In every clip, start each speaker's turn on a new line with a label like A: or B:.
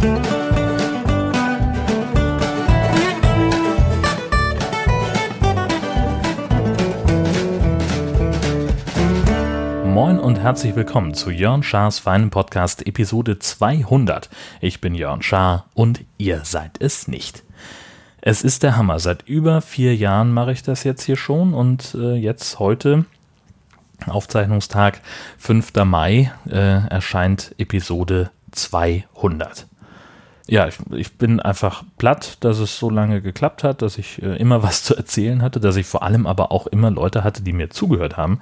A: Moin und herzlich willkommen zu Jörn Schars feinen Podcast Episode 200. Ich bin Jörn Schaar und ihr seid es nicht. Es ist der Hammer. Seit über vier Jahren mache ich das jetzt hier schon und äh, jetzt heute, Aufzeichnungstag 5. Mai, äh, erscheint Episode 200 ja, ich, ich, bin einfach platt, dass es so lange geklappt hat, dass ich äh, immer was zu erzählen hatte, dass ich vor allem aber auch immer Leute hatte, die mir zugehört haben.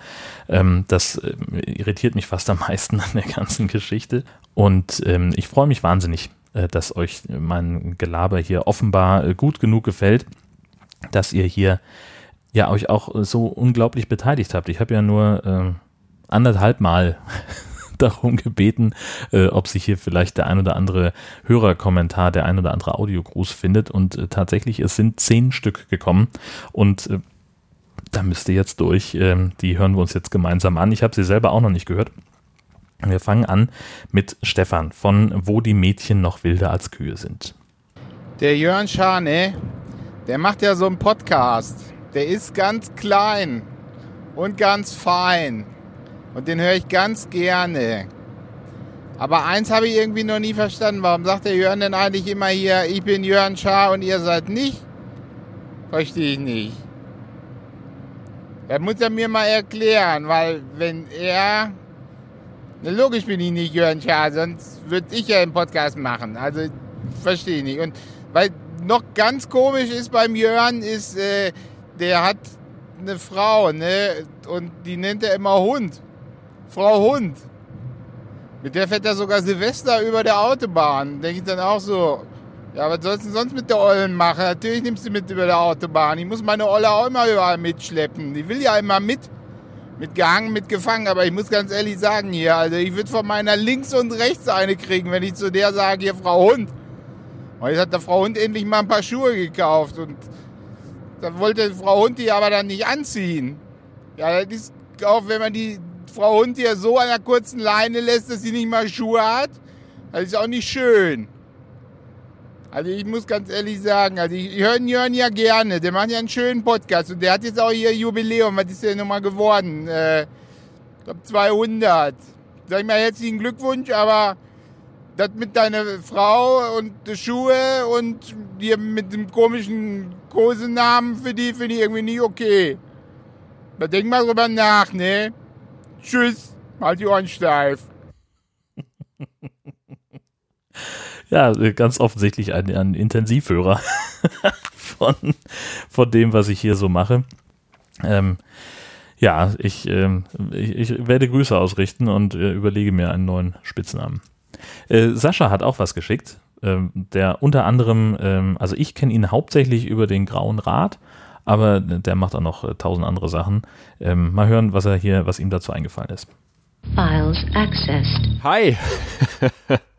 A: Ähm, das äh, irritiert mich fast am meisten an der ganzen Geschichte. Und ähm, ich freue mich wahnsinnig, äh, dass euch mein Gelaber hier offenbar äh, gut genug gefällt, dass ihr hier ja euch auch so unglaublich beteiligt habt. Ich habe ja nur ähm, anderthalb Mal darum gebeten, äh, ob sich hier vielleicht der ein oder andere Hörerkommentar, der ein oder andere Audiogruß findet. Und äh, tatsächlich, es sind zehn Stück gekommen. Und äh, da müsst ihr jetzt durch. Ähm, die hören wir uns jetzt gemeinsam an. Ich habe sie selber auch noch nicht gehört. Wir fangen an mit Stefan von Wo die Mädchen noch wilder als Kühe sind.
B: Der Jörn Schane, der macht ja so einen Podcast. Der ist ganz klein und ganz fein. Und den höre ich ganz gerne. Aber eins habe ich irgendwie noch nie verstanden. Warum sagt der Jörn denn eigentlich immer hier, ich bin Jörn Schaar und ihr seid nicht? Verstehe ich nicht. Er muss er mir mal erklären, weil wenn er... Na, logisch bin ich nicht Jörn Schaar, sonst würde ich ja einen Podcast machen. Also, verstehe ich nicht. Und weil noch ganz komisch ist beim Jörn, ist, äh, der hat eine Frau, ne? Und die nennt er immer Hund. Frau Hund. Mit der fährt er sogar Silvester über der Autobahn. Denke ich dann auch so, ja, was sollst du sonst mit der Ollen machen? Natürlich nimmst du mit über der Autobahn. Ich muss meine Olle auch immer überall mitschleppen. Die will ja immer mit. Mitgehangen, mitgefangen. Aber ich muss ganz ehrlich sagen hier, also ich würde von meiner links und rechts eine kriegen, wenn ich zu der sage, hier Frau Hund. Und jetzt hat der Frau Hund endlich mal ein paar Schuhe gekauft. Und da wollte Frau Hund die aber dann nicht anziehen. Ja, das ist auch, wenn man die Frau Hund hier so an der kurzen Leine lässt, dass sie nicht mal Schuhe hat, das ist auch nicht schön. Also ich muss ganz ehrlich sagen, also ich höre Jörn ja gerne, der macht ja einen schönen Podcast und der hat jetzt auch hier Jubiläum, was ist der nochmal geworden? Äh, ich glaube 200. Sag ich mal herzlichen Glückwunsch, aber das mit deiner Frau und die Schuhe und dir mit dem komischen Kosenamen für die finde ich irgendwie nicht okay. Da denk mal drüber nach, ne? Tschüss, halt die Ohren steif.
A: ja, ganz offensichtlich ein, ein Intensivhörer von, von dem, was ich hier so mache. Ähm, ja, ich, ähm, ich, ich, werde Grüße ausrichten und äh, überlege mir einen neuen Spitznamen. Äh, Sascha hat auch was geschickt, ähm, der unter anderem, ähm, also ich kenne ihn hauptsächlich über den Grauen Rat aber der macht auch noch äh, tausend andere Sachen. Ähm, mal hören, was er hier, was ihm dazu eingefallen ist. Files
C: accessed. Hi.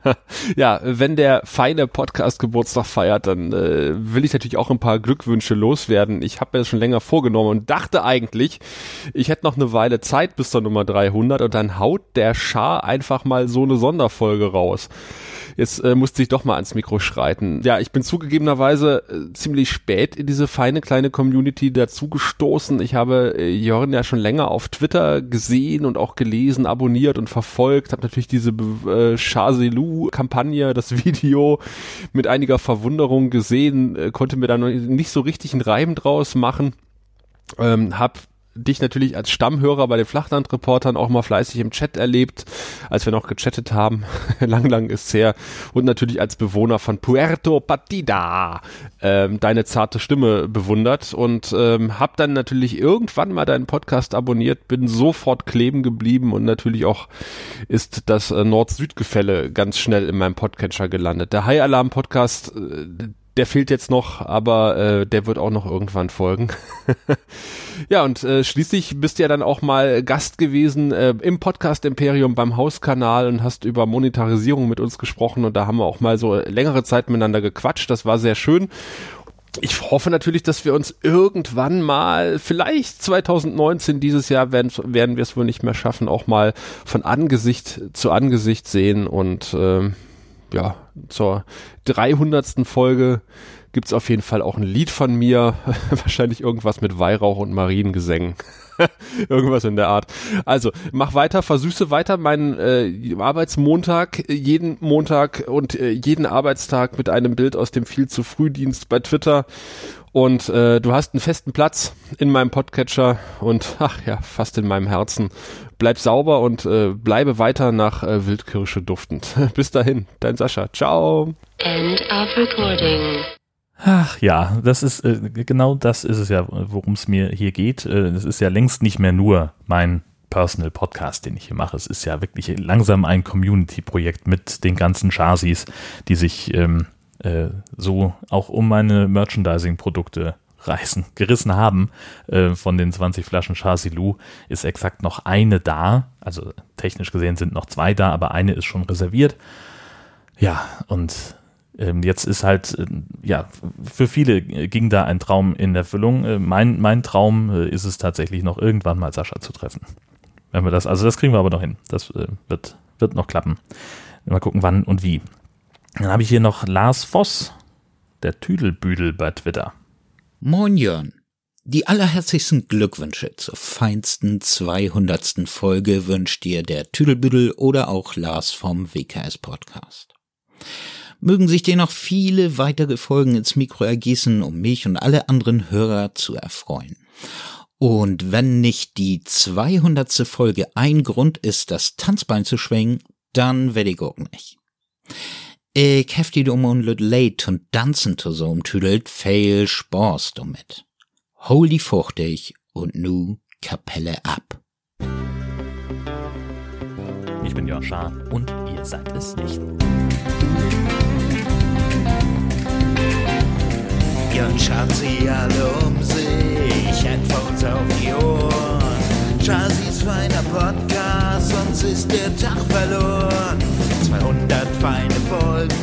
C: ja, wenn der feine Podcast Geburtstag feiert, dann äh, will ich natürlich auch ein paar Glückwünsche loswerden. Ich habe mir das schon länger vorgenommen und dachte eigentlich, ich hätte noch eine Weile Zeit bis zur Nummer 300 und dann haut der Schar einfach mal so eine Sonderfolge raus. Jetzt äh, musste ich doch mal ans Mikro schreiten. Ja, ich bin zugegebenerweise äh, ziemlich spät in diese feine kleine Community dazugestoßen. Ich habe äh, Jörn ja schon länger auf Twitter gesehen und auch gelesen, abonniert und verfolgt. Habe natürlich diese äh, Shazelu-Kampagne, das Video mit einiger Verwunderung gesehen, äh, konnte mir da noch nicht so richtig einen Reim draus machen. Ähm, hab dich natürlich als Stammhörer bei den Flachlandreportern auch mal fleißig im Chat erlebt, als wir noch gechattet haben. lang, lang ist her. Und natürlich als Bewohner von Puerto Partida ähm, deine zarte Stimme bewundert und ähm, hab dann natürlich irgendwann mal deinen Podcast abonniert, bin sofort kleben geblieben und natürlich auch ist das äh, Nord-Süd-Gefälle ganz schnell in meinem Podcatcher gelandet. Der High Alarm Podcast, äh, der fehlt jetzt noch, aber äh, der wird auch noch irgendwann folgen. ja, und äh, schließlich bist du ja dann auch mal Gast gewesen äh, im Podcast Imperium beim Hauskanal und hast über Monetarisierung mit uns gesprochen und da haben wir auch mal so längere Zeit miteinander gequatscht. Das war sehr schön. Ich hoffe natürlich, dass wir uns irgendwann mal, vielleicht 2019, dieses Jahr werden, werden wir es wohl nicht mehr schaffen, auch mal von Angesicht zu Angesicht sehen und äh, ja, zur 300. Folge gibt's auf jeden Fall auch ein Lied von mir. Wahrscheinlich irgendwas mit Weihrauch und Mariengesängen. Irgendwas in der Art. Also, mach weiter, versüße weiter meinen äh, Arbeitsmontag, jeden Montag und äh, jeden Arbeitstag mit einem Bild aus dem viel zu Frühdienst bei Twitter. Und äh, du hast einen festen Platz in meinem Podcatcher und ach ja, fast in meinem Herzen. Bleib sauber und äh, bleibe weiter nach äh, Wildkirsche duftend. Bis dahin, dein Sascha. Ciao.
A: End of recording. Ach ja, das ist äh, genau das ist es ja, worum es mir hier geht. Äh, es ist ja längst nicht mehr nur mein Personal Podcast, den ich hier mache. Es ist ja wirklich langsam ein Community-Projekt mit den ganzen Chasis, die sich ähm, äh, so auch um meine Merchandising-Produkte reißen, gerissen haben. Äh, von den 20 Flaschen Chasilu ist exakt noch eine da. Also technisch gesehen sind noch zwei da, aber eine ist schon reserviert. Ja, und ähm, jetzt ist halt, äh, ja, für viele ging da ein Traum in Erfüllung. Äh, mein, mein Traum äh, ist es tatsächlich noch irgendwann mal Sascha zu treffen. Wenn wir das, also das kriegen wir aber noch hin. Das äh, wird, wird noch klappen. Mal gucken, wann und wie. Dann habe ich hier noch Lars Voss, der Tüdelbüdel bei Twitter.
D: Moin Jörn. Die allerherzlichsten Glückwünsche zur feinsten 200. Folge wünscht dir der Tüdelbüdel oder auch Lars vom WKS Podcast. Mögen sich dir noch viele weitere Folgen ins Mikro ergießen, um mich und alle anderen Hörer zu erfreuen. Und wenn nicht die 200. Folge ein Grund ist, das Tanzbein zu schwingen, dann werde ich auch nicht. Ich hef die um und lüt late und dansen zu so umtüdelt, fail Spaß damit. Hol die fuchtig und nu Kapelle ab.
A: Ich bin Jörn Schaar und ihr seid es nicht.
E: Jörn schaut sie alle um sich, Headphones auf die Ohren. Chasis feiner Podcast, sonst ist der Tag verloren. 200 feine Folgen,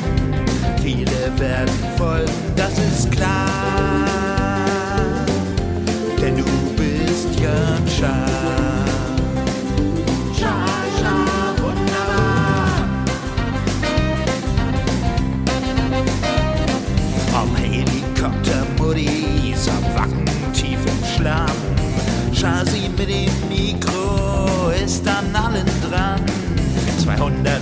E: viele werden folgen, das ist klar. Denn du bist Jörn Schaar. Helikopter-Muddies am Wacken tief im Schlamm. Chasi mit dem Mikro ist an allen dran. 200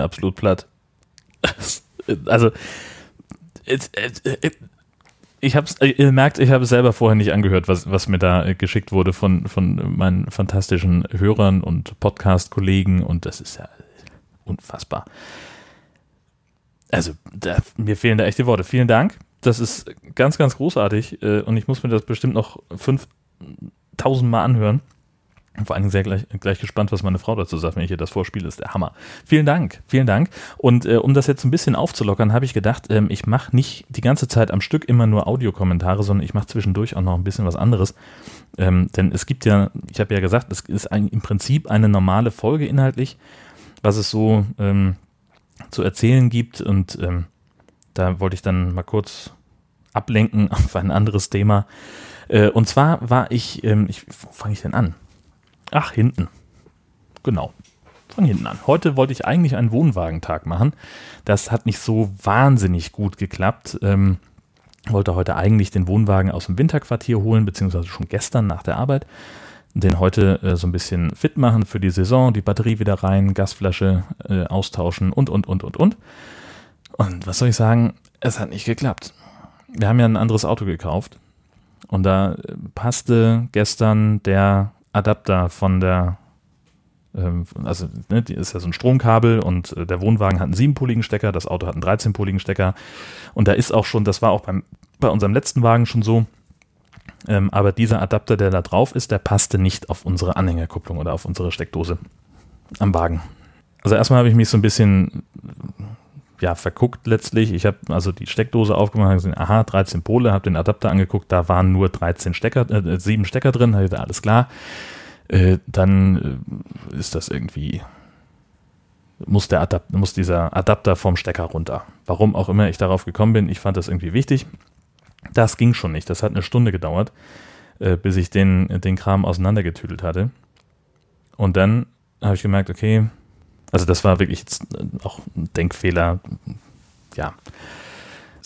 A: bin absolut platt. Also, ich hab's, ihr merkt, ich habe es selber vorher nicht angehört, was, was mir da geschickt wurde von, von meinen fantastischen Hörern und Podcast-Kollegen und das ist ja unfassbar. Also, da, mir fehlen da echt die Worte. Vielen Dank. Das ist ganz, ganz großartig äh, und ich muss mir das bestimmt noch 5000 Mal anhören. Vor Dingen sehr gleich, gleich gespannt, was meine Frau dazu sagt, wenn ich ihr das vorspiele. Ist der Hammer. Vielen Dank, vielen Dank. Und äh, um das jetzt ein bisschen aufzulockern, habe ich gedacht, ähm, ich mache nicht die ganze Zeit am Stück immer nur Audiokommentare, sondern ich mache zwischendurch auch noch ein bisschen was anderes. Ähm, denn es gibt ja, ich habe ja gesagt, es ist ein, im Prinzip eine normale Folge inhaltlich, was es so ähm, zu erzählen gibt. Und ähm, da wollte ich dann mal kurz ablenken auf ein anderes Thema. Äh, und zwar war ich, ähm, ich, wo fange ich denn an? Ach, hinten. Genau. Von hinten an. Heute wollte ich eigentlich einen Wohnwagentag machen. Das hat nicht so wahnsinnig gut geklappt. Ähm, wollte heute eigentlich den Wohnwagen aus dem Winterquartier holen, beziehungsweise schon gestern nach der Arbeit. Den heute äh, so ein bisschen fit machen für die Saison, die Batterie wieder rein, Gasflasche äh, austauschen und, und, und, und, und. Und was soll ich sagen? Es hat nicht geklappt. Wir haben ja ein anderes Auto gekauft. Und da äh, passte gestern der Adapter von der Ähm, also ne, ist ja so ein Stromkabel und äh, der Wohnwagen hat einen siebenpoligen Stecker, das Auto hat einen 13-poligen Stecker. Und da ist auch schon, das war auch beim, bei unserem letzten Wagen schon so, ähm, aber dieser Adapter, der da drauf ist, der passte nicht auf unsere Anhängerkupplung oder auf unsere Steckdose am Wagen. Also erstmal habe ich mich so ein bisschen ja, verguckt letztlich. Ich habe also die Steckdose aufgemacht, gesehen, aha, 13 Pole, habe den Adapter angeguckt, da waren nur 13 Stecker, äh, 7 Stecker drin, hatte alles klar. Äh, dann äh, ist das irgendwie, muss, der muss dieser Adapter vom Stecker runter. Warum auch immer ich darauf gekommen bin, ich fand das irgendwie wichtig. Das ging schon nicht. Das hat eine Stunde gedauert, äh, bis ich den, den Kram auseinandergetüdelt hatte. Und dann habe ich gemerkt, okay, also das war wirklich äh, auch ein Denkfehler. Ja,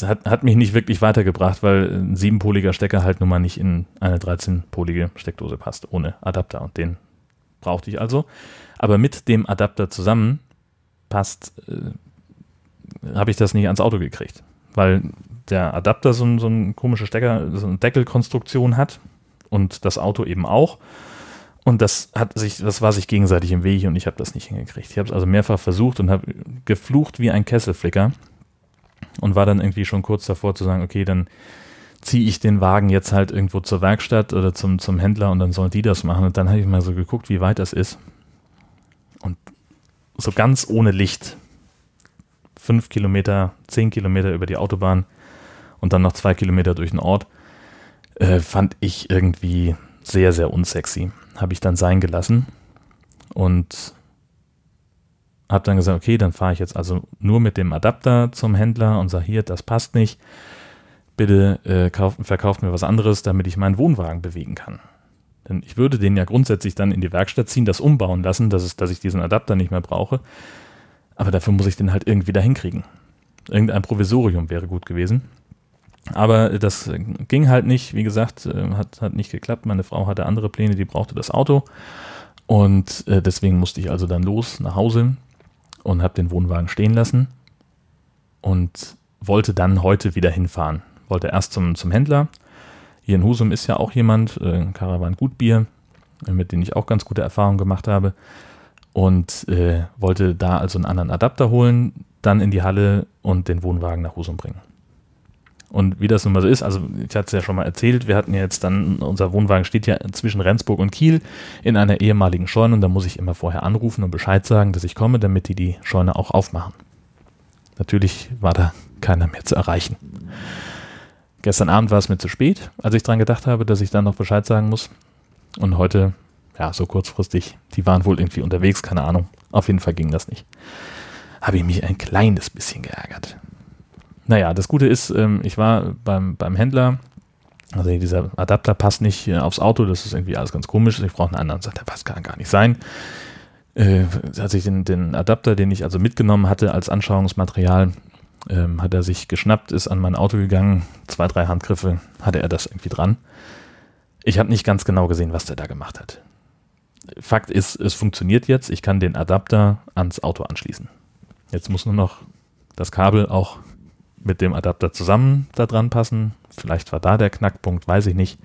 A: hat, hat mich nicht wirklich weitergebracht, weil ein siebenpoliger Stecker halt nun mal nicht in eine 13-polige Steckdose passt, ohne Adapter. Und den brauchte ich also. Aber mit dem Adapter zusammen passt, äh, habe ich das nicht ans Auto gekriegt. Weil der Adapter so, so eine komische Stecker, so eine Deckelkonstruktion hat und das Auto eben auch. Und das hat sich, das war sich gegenseitig im Weg und ich habe das nicht hingekriegt. Ich habe es also mehrfach versucht und habe geflucht wie ein Kesselflicker und war dann irgendwie schon kurz davor zu sagen, okay, dann ziehe ich den Wagen jetzt halt irgendwo zur Werkstatt oder zum, zum Händler und dann sollen die das machen. Und dann habe ich mal so geguckt, wie weit das ist. Und so ganz ohne Licht. Fünf Kilometer, zehn Kilometer über die Autobahn und dann noch zwei Kilometer durch den Ort, äh, fand ich irgendwie sehr, sehr unsexy habe ich dann sein gelassen und habe dann gesagt, okay, dann fahre ich jetzt also nur mit dem Adapter zum Händler und sage hier, das passt nicht. Bitte äh, kauf, verkauft mir was anderes, damit ich meinen Wohnwagen bewegen kann. Denn ich würde den ja grundsätzlich dann in die Werkstatt ziehen, das umbauen lassen, dass, es, dass ich diesen Adapter nicht mehr brauche. Aber dafür muss ich den halt irgendwie dahin kriegen. Irgendein Provisorium wäre gut gewesen. Aber das ging halt nicht, wie gesagt, äh, hat, hat nicht geklappt. Meine Frau hatte andere Pläne, die brauchte das Auto. Und äh, deswegen musste ich also dann los nach Hause und habe den Wohnwagen stehen lassen und wollte dann heute wieder hinfahren. Wollte erst zum, zum Händler. Hier in Husum ist ja auch jemand, äh, Caravan Gutbier, mit dem ich auch ganz gute Erfahrungen gemacht habe. Und äh, wollte da also einen anderen Adapter holen, dann in die Halle und den Wohnwagen nach Husum bringen. Und wie das nun mal so ist, also ich hatte es ja schon mal erzählt, wir hatten ja jetzt dann, unser Wohnwagen steht ja zwischen Rendsburg und Kiel in einer ehemaligen Scheune und da muss ich immer vorher anrufen und Bescheid sagen, dass ich komme, damit die die Scheune auch aufmachen. Natürlich war da keiner mehr zu erreichen. Gestern Abend war es mir zu spät, als ich dran gedacht habe, dass ich dann noch Bescheid sagen muss. Und heute, ja, so kurzfristig, die waren wohl irgendwie unterwegs, keine Ahnung. Auf jeden Fall ging das nicht. Habe ich mich ein kleines bisschen geärgert. Naja, das Gute ist, ähm, ich war beim, beim Händler, also dieser Adapter passt nicht äh, aufs Auto, das ist irgendwie alles ganz komisch, ich brauche einen anderen. Sagt er, was kann gar nicht sein. Äh, hat sich den, den Adapter, den ich also mitgenommen hatte als Anschauungsmaterial, ähm, hat er sich geschnappt, ist an mein Auto gegangen, zwei, drei Handgriffe, hatte er das irgendwie dran. Ich habe nicht ganz genau gesehen, was der da gemacht hat. Fakt ist, es funktioniert jetzt, ich kann den Adapter ans Auto anschließen. Jetzt muss nur noch das Kabel auch mit dem Adapter zusammen da dran passen. Vielleicht war da der Knackpunkt, weiß ich nicht.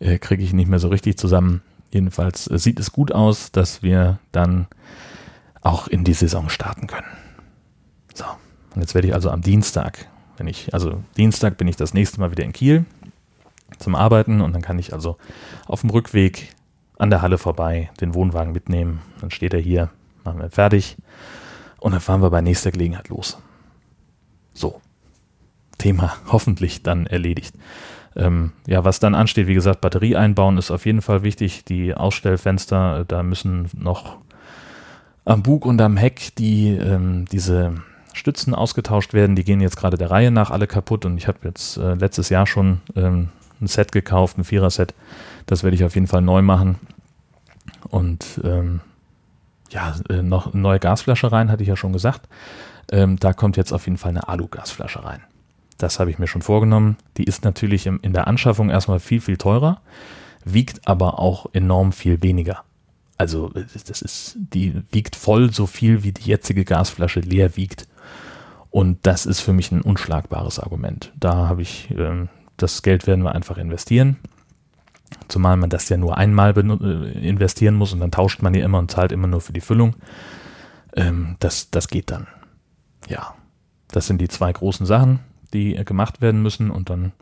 A: Äh, Kriege ich nicht mehr so richtig zusammen. Jedenfalls äh, sieht es gut aus, dass wir dann auch in die Saison starten können. So, und jetzt werde ich also am Dienstag, wenn ich, also Dienstag bin ich das nächste Mal wieder in Kiel zum Arbeiten und dann kann ich also auf dem Rückweg an der Halle vorbei den Wohnwagen mitnehmen. Dann steht er hier, machen wir fertig und dann fahren wir bei nächster Gelegenheit los. So. Thema hoffentlich dann erledigt. Ähm, ja, was dann ansteht, wie gesagt, Batterie einbauen ist auf jeden Fall wichtig. Die Ausstellfenster, äh, da müssen noch am Bug und am Heck die ähm, diese Stützen ausgetauscht werden. Die gehen jetzt gerade der Reihe nach alle kaputt und ich habe jetzt äh, letztes Jahr schon ähm, ein Set gekauft, ein Vierer-Set. Das werde ich auf jeden Fall neu machen. Und ähm, ja, äh, noch eine neue Gasflasche rein, hatte ich ja schon gesagt. Ähm, da kommt jetzt auf jeden Fall eine Alugasflasche rein. Das habe ich mir schon vorgenommen. Die ist natürlich im, in der Anschaffung erstmal viel, viel teurer, wiegt aber auch enorm viel weniger. Also das ist, die wiegt voll so viel, wie die jetzige Gasflasche leer wiegt. Und das ist für mich ein unschlagbares Argument. Da habe ich, ähm, das Geld werden wir einfach investieren. Zumal man das ja nur einmal äh, investieren muss und dann tauscht man ja immer und zahlt immer nur für die Füllung. Ähm, das, das geht dann. Ja, das sind die zwei großen Sachen, die äh, gemacht werden müssen und dann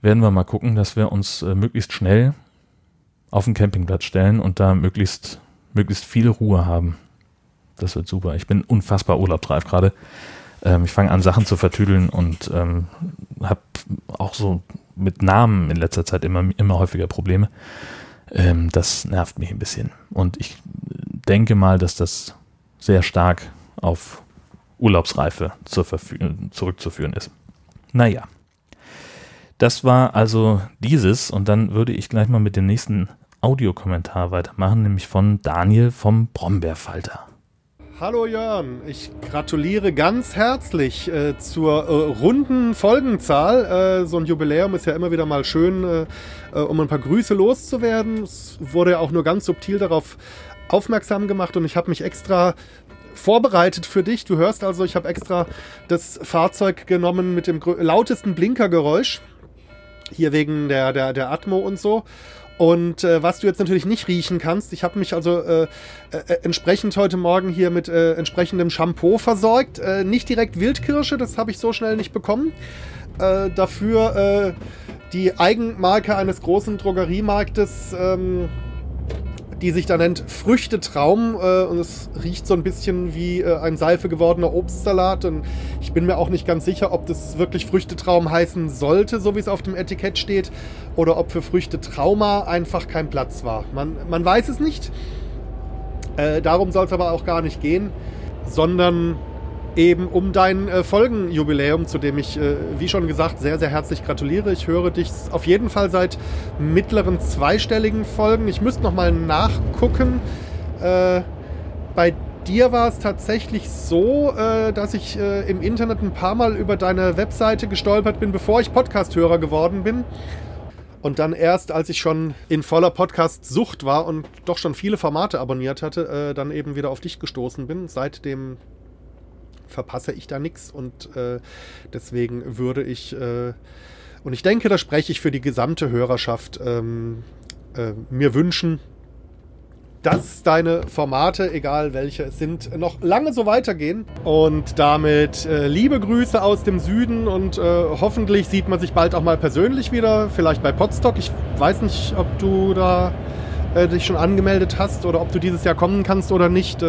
A: werden wir mal gucken, dass wir uns äh, möglichst schnell auf den Campingplatz stellen und da möglichst, möglichst viel Ruhe haben. Das wird super. Ich bin unfassbar urlaubsreif gerade. Ähm, ich fange an, Sachen zu vertüdeln und ähm, habe auch so mit Namen in letzter Zeit immer, immer häufiger Probleme. Ähm, das nervt mich ein bisschen. Und ich denke mal, dass das sehr stark auf Urlaubsreife zurückzuführen ist. Naja. Das war also dieses und dann würde ich gleich mal mit dem nächsten Audiokommentar weitermachen, nämlich von Daniel vom Brombeerfalter.
F: Hallo Jörn, ich gratuliere ganz herzlich äh, zur äh, runden Folgenzahl. Äh, so ein Jubiläum ist ja immer wieder mal schön, äh, äh, um ein paar Grüße loszuwerden. Es wurde ja auch nur ganz subtil darauf aufmerksam gemacht und ich habe mich extra vorbereitet für dich. Du hörst also, ich habe extra das Fahrzeug genommen mit dem lautesten Blinkergeräusch. Hier wegen der, der, der Atmo und so. Und äh, was du jetzt natürlich nicht riechen kannst, ich habe mich also äh, äh, entsprechend heute Morgen hier mit äh, entsprechendem Shampoo versorgt. Äh, nicht direkt Wildkirsche, das habe ich so schnell nicht bekommen. Äh, dafür die Eigenmarke eines großen Drogeriemarktes. Ähm, die sich da nennt Früchtetraum äh, und es riecht so ein bisschen wie äh, ein Seife gewordener Obstsalat und ich bin mir auch nicht ganz sicher, ob das wirklich Früchtetraum heißen sollte, so wie es auf dem Etikett steht, oder ob für Früchtetrauma einfach kein Platz war. Man, man weiß es nicht. Äh, darum soll es aber auch gar nicht gehen, sondern eben um dein äh, Folgenjubiläum, zu dem ich, äh, wie schon gesagt, sehr, sehr herzlich gratuliere. Ich höre dich auf jeden Fall seit mittleren zweistelligen Folgen. Ich müsste noch mal nachgucken. Äh, bei dir war es tatsächlich so, äh, dass ich äh, im Internet ein paar Mal über deine Webseite gestolpert bin, bevor ich Podcast-Hörer geworden bin. Und dann erst, als ich schon in voller Podcast-Sucht war und doch schon viele Formate abonniert hatte, äh, dann eben wieder auf dich gestoßen bin. Seitdem verpasse ich da nichts und äh, deswegen würde ich, äh, und ich denke, da spreche ich für die gesamte Hörerschaft, ähm, äh, mir wünschen, dass deine Formate, egal welche es sind, noch lange so weitergehen. Und damit äh, liebe Grüße aus dem Süden und äh, hoffentlich sieht man sich bald auch mal persönlich wieder, vielleicht bei Podstock. Ich weiß nicht, ob du da äh, dich schon angemeldet hast oder ob du dieses Jahr kommen kannst oder nicht.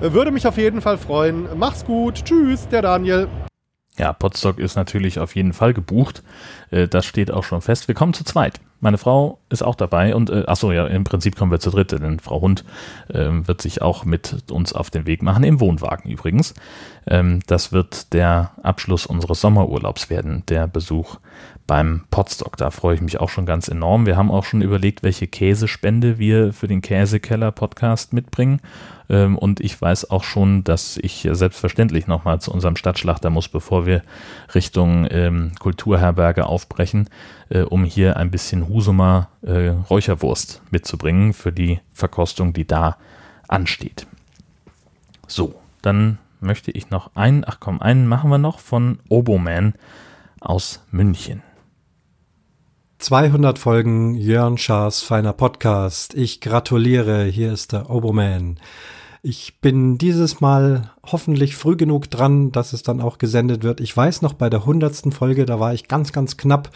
F: Würde mich auf jeden Fall freuen. Mach's gut. Tschüss, der Daniel.
A: Ja, Podstock ist natürlich auf jeden Fall gebucht. Äh, das steht auch schon fest. Wir kommen zu zweit. Meine Frau ist auch dabei und äh, achso, ja, im Prinzip kommen wir zu dritt, denn Frau Hund äh, wird sich auch mit uns auf den Weg machen, im Wohnwagen übrigens. Ähm, das wird der Abschluss unseres Sommerurlaubs werden, der Besuch beim Podstock. Da freue ich mich auch schon ganz enorm. Wir haben auch schon überlegt, welche Käsespende wir für den Käsekeller-Podcast mitbringen. Ähm, und ich weiß auch schon, dass ich selbstverständlich nochmal zu unserem Stadtschlachter muss, bevor wir Richtung ähm, Kulturherberge aufbrechen, äh, um hier ein bisschen Husumer äh, Räucherwurst mitzubringen für die Verkostung, die da ansteht. So, dann möchte ich noch einen, ach komm, einen machen wir noch von Oboman aus München.
G: 200 Folgen Jörn Schaas feiner Podcast. Ich gratuliere, hier ist der Oboman. Ich bin dieses Mal hoffentlich früh genug dran, dass es dann auch gesendet wird. Ich weiß noch, bei der hundertsten Folge, da war ich ganz, ganz knapp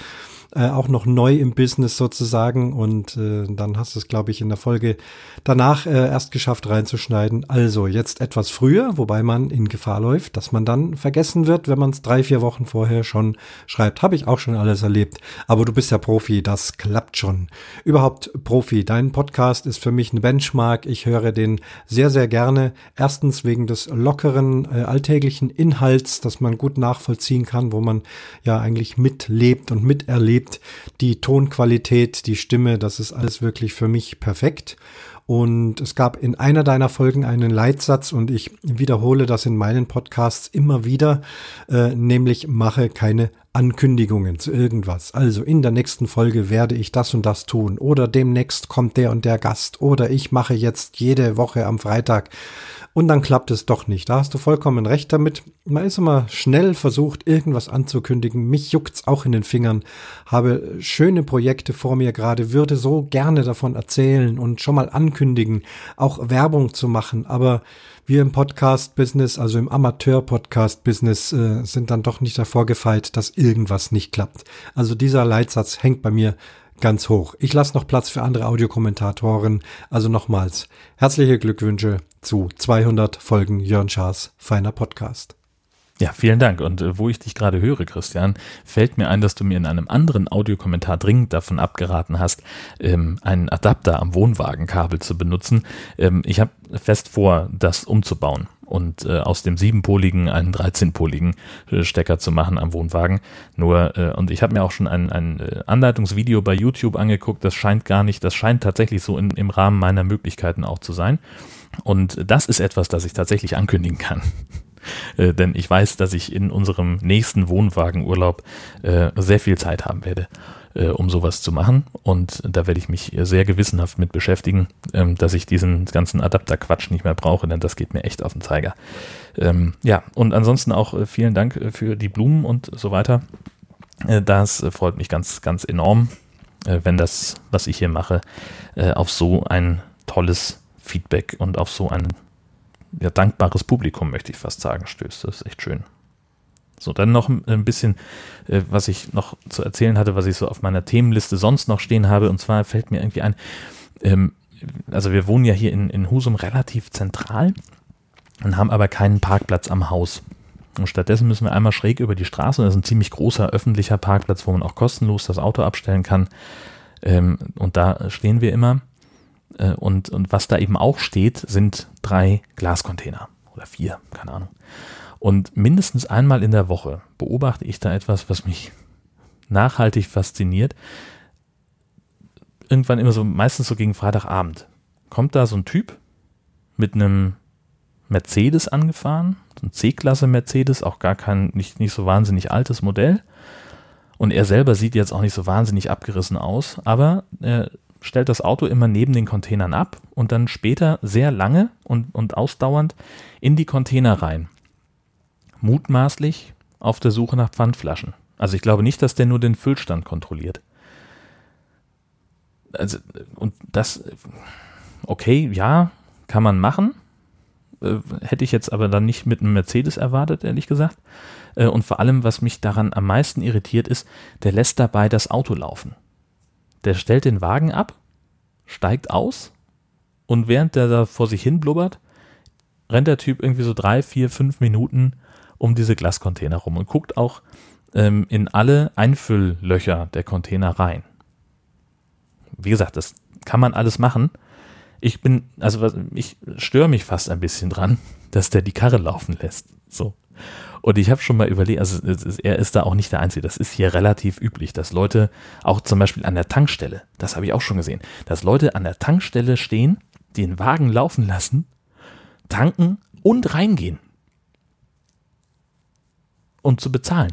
G: äh, auch noch neu im Business sozusagen und äh, dann hast du es, glaube ich, in der Folge danach äh, erst geschafft reinzuschneiden. Also jetzt etwas früher, wobei man in Gefahr läuft, dass man dann vergessen wird, wenn man es drei, vier Wochen vorher schon schreibt. Habe ich auch schon alles erlebt. Aber du bist ja Profi, das klappt schon. Überhaupt Profi. Dein Podcast ist für mich ein Benchmark. Ich höre den sehr, sehr gerne. Erstens wegen des lockeren, äh, alltäglichen Inhalts, dass man gut nachvollziehen kann, wo man ja eigentlich mitlebt und miterlebt erlebt. Die Tonqualität, die Stimme, das ist alles wirklich für mich perfekt. Und es gab in einer deiner Folgen einen Leitsatz und ich wiederhole das in meinen Podcasts immer wieder, äh, nämlich mache keine Ankündigungen zu irgendwas. Also in der nächsten Folge werde ich das und das tun oder demnächst kommt der und der Gast oder ich mache jetzt jede Woche am Freitag und dann klappt es doch nicht. Da hast du vollkommen recht damit. Man ist immer schnell versucht, irgendwas anzukündigen. Mich juckt's auch in den Fingern. Habe schöne Projekte vor mir gerade, würde so gerne davon erzählen und schon mal ankündigen, auch Werbung zu machen. Aber wir im Podcast-Business, also im Amateur-Podcast-Business, äh, sind dann doch nicht davor gefeit, dass irgendwas nicht klappt. Also dieser Leitsatz hängt bei mir ganz hoch. Ich lasse noch Platz für andere Audiokommentatoren. Also nochmals herzliche Glückwünsche zu 200 Folgen Jörn Schaas feiner Podcast.
A: Ja, vielen Dank. Und äh, wo ich dich gerade höre, Christian, fällt mir ein, dass du mir in einem anderen Audiokommentar dringend davon abgeraten hast, ähm, einen Adapter am Wohnwagenkabel zu benutzen. Ähm, ich habe fest vor, das umzubauen und äh, aus dem siebenpoligen einen 13-poligen äh, Stecker zu machen am Wohnwagen. Nur, äh, und ich habe mir auch schon ein, ein äh, Anleitungsvideo bei YouTube angeguckt, das scheint gar nicht, das scheint tatsächlich so in, im Rahmen meiner Möglichkeiten auch zu sein. Und das ist etwas, das ich tatsächlich ankündigen kann. Äh, denn ich weiß, dass ich in unserem nächsten Wohnwagenurlaub äh, sehr viel Zeit haben werde, äh, um sowas zu machen. Und da werde ich mich sehr gewissenhaft mit beschäftigen, ähm, dass ich diesen ganzen Adapterquatsch nicht mehr brauche, denn das geht mir echt auf den Zeiger. Ähm, ja, und ansonsten auch äh, vielen Dank äh, für die Blumen und so weiter. Äh, das freut mich ganz, ganz enorm, wenn das, was ich hier mache, auf so ein tolles Feedback und auf so ein ja, dankbares Publikum, möchte ich fast sagen, stößt. Das ist echt schön. So, dann noch ein bisschen, äh, was ich noch zu erzählen hatte, was ich so auf meiner Themenliste sonst noch stehen habe. Und zwar fällt mir irgendwie ein, ähm, also wir wohnen ja hier in, in Husum relativ zentral und haben aber keinen Parkplatz am Haus. Und stattdessen müssen wir einmal schräg über die Straße. Das ist ein ziemlich großer öffentlicher Parkplatz, wo man auch kostenlos das Auto abstellen kann. Ähm, und da stehen wir immer. Äh, und, und was da eben auch steht, sind drei Glascontainer oder vier, keine Ahnung. Und mindestens einmal in der Woche beobachte ich da etwas, was mich nachhaltig fasziniert. Irgendwann immer so, meistens so gegen Freitagabend, kommt da so ein Typ mit einem Mercedes angefahren, so ein C-Klasse Mercedes, auch gar kein, nicht, nicht so wahnsinnig altes Modell. Und er selber sieht jetzt auch nicht so wahnsinnig abgerissen aus, aber er stellt das Auto immer neben den Containern ab und dann später sehr lange und, und ausdauernd in die Container rein. Mutmaßlich auf der Suche nach Pfandflaschen. Also ich glaube nicht, dass der nur den Füllstand kontrolliert. Also, und das, okay, ja, kann man machen. Äh, hätte ich jetzt aber dann nicht mit einem Mercedes erwartet, ehrlich gesagt. Äh, und vor allem, was mich daran am meisten irritiert ist, der lässt dabei das Auto laufen. Der stellt den Wagen ab, steigt aus und während der da vor sich hin blubbert, rennt der Typ irgendwie so drei, vier, fünf Minuten um diese Glascontainer rum und guckt auch ähm, in alle Einfülllöcher der Container rein. Wie gesagt, das kann man alles machen. Ich bin, also ich störe mich fast ein bisschen dran, dass der die Karre laufen lässt. So. Und ich habe schon mal überlegt, also er ist da auch nicht der Einzige. Das ist hier relativ üblich, dass Leute auch zum Beispiel an der Tankstelle, das habe ich auch schon gesehen, dass Leute an der Tankstelle stehen, den Wagen laufen lassen, tanken und reingehen. Und zu bezahlen.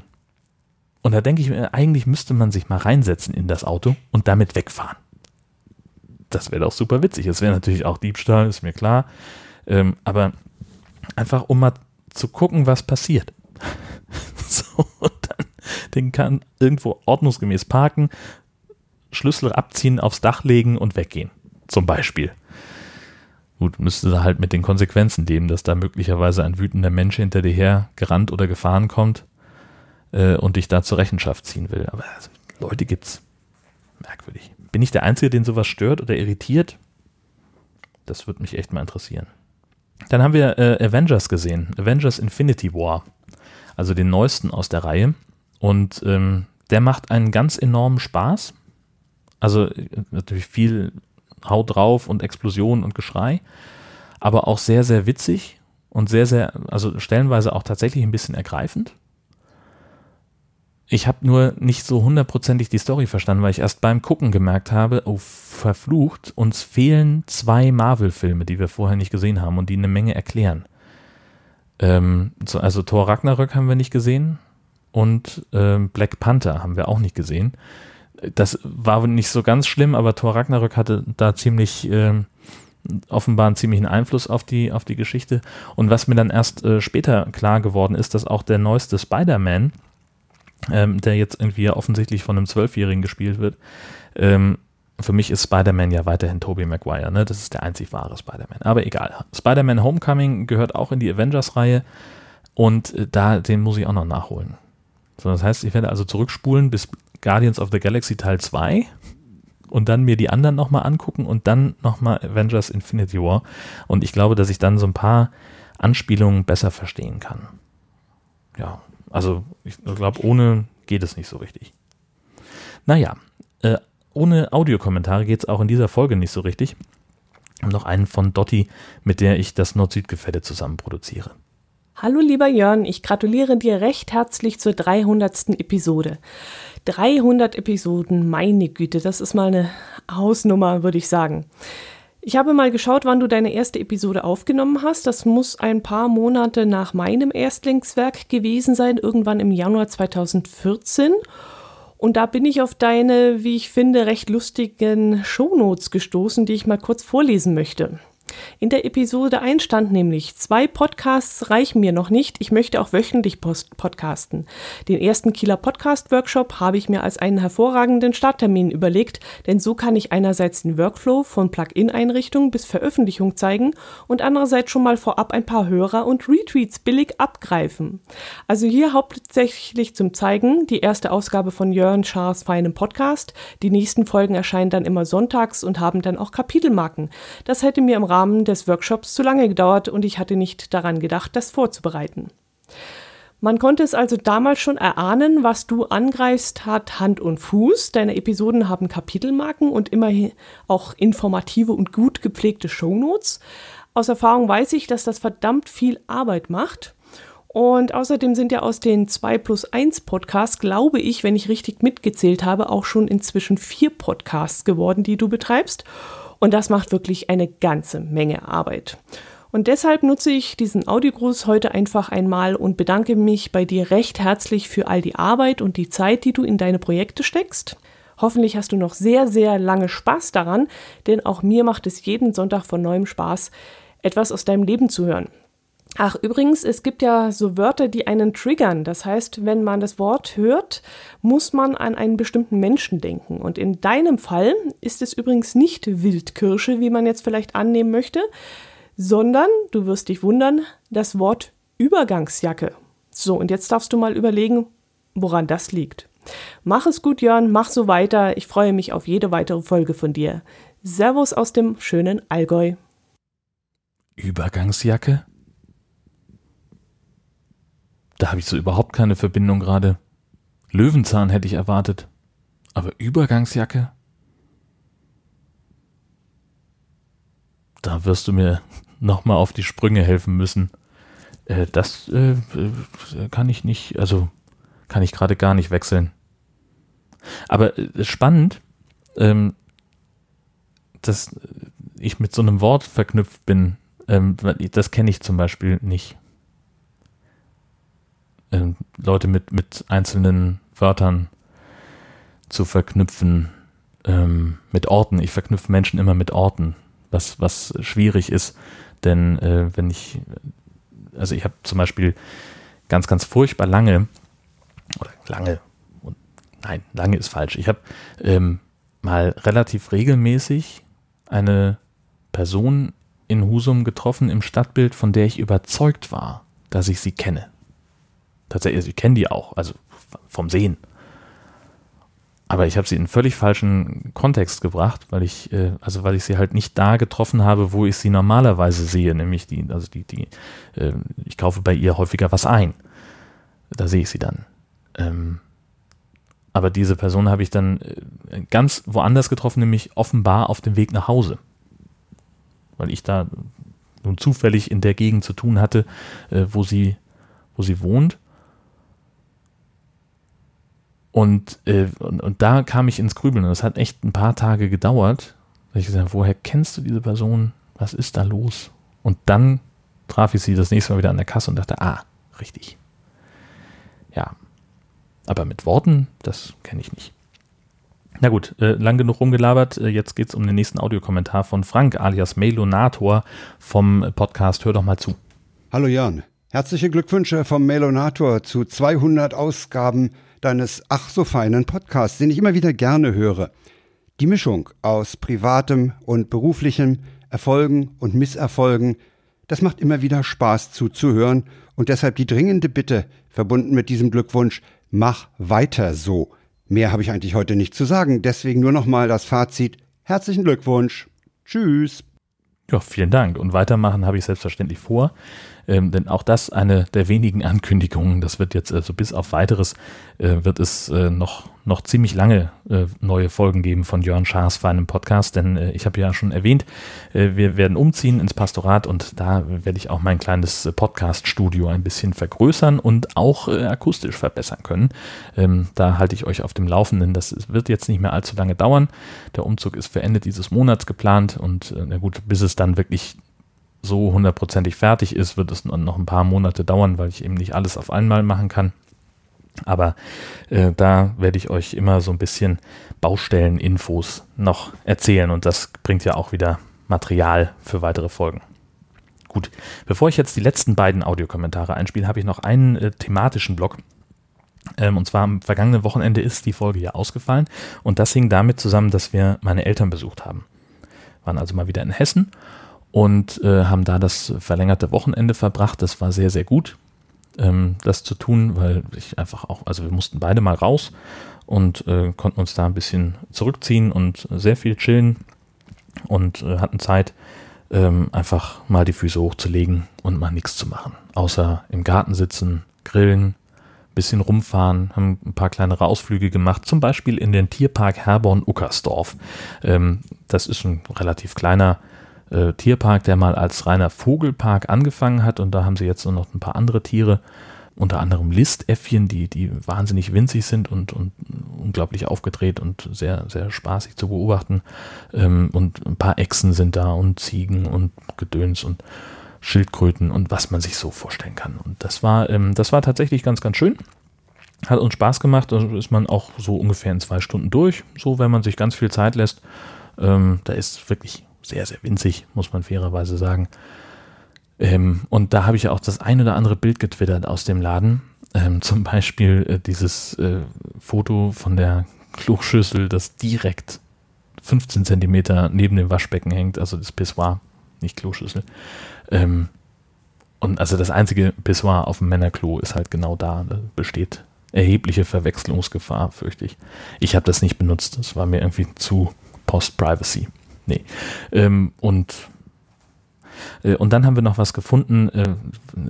A: Und da denke ich mir, eigentlich müsste man sich mal reinsetzen in das Auto und damit wegfahren. Das wäre doch super witzig. Es wäre natürlich auch Diebstahl, ist mir klar. Ähm, aber einfach um mal zu gucken, was passiert. so, und dann den kann irgendwo ordnungsgemäß parken, Schlüssel abziehen, aufs Dach legen und weggehen. Zum Beispiel. Gut, müsste da halt mit den Konsequenzen leben, dass da möglicherweise ein wütender Mensch hinter dir her gerannt oder gefahren kommt äh, und dich da zur Rechenschaft ziehen will. Aber also, Leute gibt's. Merkwürdig. Bin ich der Einzige, den sowas stört oder irritiert? Das würde mich echt mal interessieren. Dann haben wir äh, Avengers gesehen. Avengers Infinity War also den neuesten aus der Reihe. Und ähm, der macht einen ganz enormen Spaß. Also äh, natürlich viel Haut drauf und Explosion und Geschrei, aber auch sehr, sehr witzig und sehr, sehr, also stellenweise auch tatsächlich ein bisschen ergreifend. Ich habe nur nicht so hundertprozentig die Story verstanden, weil ich erst beim Gucken gemerkt habe, oh verflucht, uns fehlen zwei Marvel-Filme, die wir vorher nicht gesehen haben und die eine Menge erklären. Ähm, so, also Thor Ragnarök haben wir nicht gesehen. und äh, Black Panther haben wir auch nicht gesehen. Das war nicht so ganz schlimm, aber Thor Ragnarök hatte da ziemlich äh, offenbar einen ziemlichen Einfluss auf die, auf die Geschichte. Und was mir dann erst äh, später klar geworden ist, dass auch der neueste Spider-Man, ähm, der jetzt irgendwie offensichtlich von einem Zwölfjährigen gespielt wird, ähm, für mich ist Spider-Man ja weiterhin Tobey Maguire, ne? Das ist der einzig wahre Spider-Man. Aber egal. Spider-Man Homecoming gehört auch in die Avengers-Reihe und äh, da, den muss ich auch noch nachholen. So, das heißt, ich werde also zurückspulen bis Guardians of the Galaxy Teil 2 und dann mir die anderen nochmal angucken und dann nochmal Avengers Infinity War. Und ich glaube, dass ich dann so ein paar Anspielungen besser verstehen kann. Ja, also ich glaube, ohne geht es nicht so richtig. Naja, äh, ohne Audiokommentare geht es auch in dieser Folge nicht so richtig. Noch einen von Dotti, mit der ich das Nord-Süd-Gefälle zusammen produziere.
H: Hallo lieber Jörn, ich gratuliere dir recht herzlich zur 300. Episode. 300 Episoden, meine Güte, das ist mal eine Hausnummer, würde ich sagen. Ich habe mal geschaut, wann du deine erste Episode aufgenommen hast. Das muss ein paar Monate nach meinem Erstlingswerk gewesen sein, irgendwann im Januar 2014. Und da bin ich auf deine, wie ich finde, recht lustigen Shownotes gestoßen, die ich mal kurz vorlesen möchte. In der Episode 1 stand nämlich, zwei Podcasts reichen mir noch nicht, ich möchte auch wöchentlich podcasten. Den ersten Kieler Podcast Workshop habe ich mir als einen hervorragenden Starttermin überlegt, denn so kann ich einerseits den Workflow von Plugin-Einrichtung bis Veröffentlichung zeigen und andererseits schon mal vorab ein paar Hörer und Retweets billig abgreifen. Also hier hauptsächlich zum Zeigen, die erste Ausgabe von Jörn Schaas feinem Podcast. Die nächsten Folgen erscheinen dann immer sonntags und haben dann auch Kapitelmarken. Das hätte mir im Rahmen Rahmen des Workshops zu lange gedauert und ich hatte nicht daran gedacht, das vorzubereiten. Man konnte es also damals schon erahnen, was du angreifst, hat Hand und Fuß. Deine Episoden haben Kapitelmarken und immerhin auch informative und gut gepflegte Shownotes. Aus Erfahrung weiß ich, dass das verdammt viel Arbeit macht. Und außerdem sind ja aus den 2 plus 1 Podcasts, glaube ich, wenn ich richtig mitgezählt habe, auch schon inzwischen vier Podcasts geworden, die du betreibst. Und das macht wirklich eine ganze Menge Arbeit. Und deshalb nutze ich diesen Audiogruß heute einfach einmal und bedanke mich bei dir recht herzlich für all die Arbeit und die Zeit, die du in deine Projekte steckst. Hoffentlich hast du noch sehr, sehr lange Spaß daran, denn auch mir macht es jeden Sonntag von neuem Spaß, etwas aus deinem Leben zu hören. Ach, übrigens, es gibt ja so Wörter, die einen triggern. Das heißt, wenn man das Wort hört, muss man an einen bestimmten Menschen denken. Und in deinem Fall ist es übrigens nicht Wildkirsche, wie man jetzt vielleicht annehmen möchte, sondern, du wirst dich wundern, das Wort Übergangsjacke. So, und jetzt darfst du mal überlegen, woran das liegt. Mach es gut, Jörn, mach so weiter. Ich freue mich auf jede weitere Folge von dir. Servus aus dem schönen Allgäu.
A: Übergangsjacke? Da habe ich so überhaupt keine Verbindung gerade. Löwenzahn hätte ich erwartet. Aber Übergangsjacke? Da wirst du mir nochmal auf die Sprünge helfen müssen. Äh, das äh, äh, kann ich nicht, also kann ich gerade gar nicht wechseln. Aber äh, spannend, ähm, dass ich mit so einem Wort verknüpft bin. Ähm, das kenne ich zum Beispiel nicht äh, Leute mit, mit einzelnen Wörtern zu verknüpfen, ähm, mit Orten. Ich verknüpfe Menschen immer mit Orten, was, was schwierig ist, denn äh, wenn ich, also ich habe zum Beispiel ganz, ganz furchtbar lange, oder lange, und nein, lange ist falsch, ich habe ähm, mal relativ regelmäßig eine Person in Husum getroffen im Stadtbild, von der ich überzeugt war, dass ich sie kenne. Tatsächlich, also ich kenne die auch, also vom Sehen. Aber ich habe sie in einen völlig falschen Kontext gebracht, weil ich, äh, also weil ich sie halt nicht da getroffen habe, wo ich sie normalerweise sehe, nämlich die, also die, die, äh, ich kaufe bei ihr häufiger was ein. Da sehe ich sie dann. Ähm, aber diese Person habe ich dann äh, ganz woanders getroffen, nämlich offenbar auf dem Weg nach Hause. Weil ich da nun zufällig in der Gegend zu tun hatte, äh, wo sie, wo sie wohnt. Und, äh, und, und, da kam ich ins Grübeln. Das hat echt ein paar Tage gedauert. Da ich gesagt woher kennst du diese Person? Was ist da los? Und dann traf ich sie das nächste Mal wieder an der Kasse und dachte, ah, richtig. Ja. Aber mit Worten, das kenne ich nicht. Na gut, äh, lang genug rumgelabert. Äh, jetzt geht es um den nächsten Audiokommentar von Frank alias Melonator vom Podcast Hör doch mal zu.
I: Hallo Jan, herzliche Glückwünsche vom Melonator zu 200 Ausgaben deines ach so feinen Podcasts, den ich immer wieder gerne höre. Die Mischung aus privatem und beruflichem, Erfolgen und Misserfolgen, das macht immer wieder Spaß zuzuhören und deshalb die dringende Bitte, verbunden mit diesem Glückwunsch, mach weiter so. Mehr habe ich eigentlich heute nicht zu sagen, deswegen nur nochmal das Fazit. Herzlichen Glückwunsch. Tschüss.
A: Ja, vielen Dank. Und weitermachen habe ich selbstverständlich vor. Ähm, denn auch das eine der wenigen Ankündigungen. Das wird jetzt also bis auf weiteres äh, wird es äh, noch, noch ziemlich lange äh, neue Folgen geben von Jörn Schaas feinem Podcast. Denn äh, ich habe ja schon erwähnt, äh, wir werden umziehen ins Pastorat und da werde ich auch mein kleines äh, Podcast-Studio ein bisschen vergrößern und auch akustisch verbessern können. Ähm, da halte ich euch auf dem Laufenden. Das wird jetzt nicht mehr allzu lange dauern. Der Umzug ist für Ende dieses Monats geplant und na gut, bis es dann wirklich so hundertprozentig fertig ist, wird es noch ein paar Monate dauern, weil ich eben nicht alles auf einmal machen kann. Aber äh, da werde ich euch immer so ein bisschen Baustelleninfos noch erzählen und das bringt ja auch wieder Material für weitere Folgen. Gut, bevor ich jetzt die letzten beiden Audiokommentare einspiele, habe ich noch einen äh, thematischen Block. Ähm, und zwar am vergangenen Wochenende ist die Folge ja ausgefallen und das hing damit zusammen, dass wir meine Eltern besucht haben. Waren also mal wieder in Hessen und äh, haben da das verlängerte Wochenende verbracht. Das war sehr, sehr gut, ähm, das zu tun, weil ich einfach auch, also wir mussten beide mal raus und äh, konnten uns da ein bisschen zurückziehen und sehr viel chillen und äh, hatten Zeit, ähm, einfach mal die Füße hochzulegen und mal nichts zu machen, außer im Garten sitzen, grillen, bisschen rumfahren, haben ein paar kleinere Ausflüge gemacht, zum Beispiel in den Tierpark Herborn-Uckersdorf. Ähm, das ist ein relativ kleiner äh, Tierpark, der mal als reiner Vogelpark angefangen hat und da haben sie jetzt noch ein paar andere Tiere, unter anderem Listäffchen, die, die wahnsinnig winzig sind und, und unglaublich aufgedreht und sehr, sehr spaßig zu beobachten. Ähm, und ein paar Echsen sind da und Ziegen und Gedöns und Schildkröten und was man sich so vorstellen kann. Und das war, ähm, das war tatsächlich ganz, ganz schön. Hat uns Spaß gemacht, da ist man auch so ungefähr in zwei Stunden durch, so wenn man sich ganz viel Zeit lässt. Ähm, da ist wirklich sehr, sehr winzig, muss man fairerweise sagen. Ähm, und da habe ich auch das ein oder andere Bild getwittert aus dem Laden. Ähm, zum Beispiel äh, dieses äh, Foto von der Kloschüssel, das direkt 15 Zentimeter neben dem Waschbecken hängt, also das Pissoir, nicht Kloschüssel. Ähm, und also das einzige Pissoir auf dem Männerklo ist halt genau da. Da besteht erhebliche Verwechslungsgefahr, fürchte ich. Ich habe das nicht benutzt. Das war mir irgendwie zu Post-Privacy. Nee. Ähm, und, äh, und dann haben wir noch was gefunden. Äh,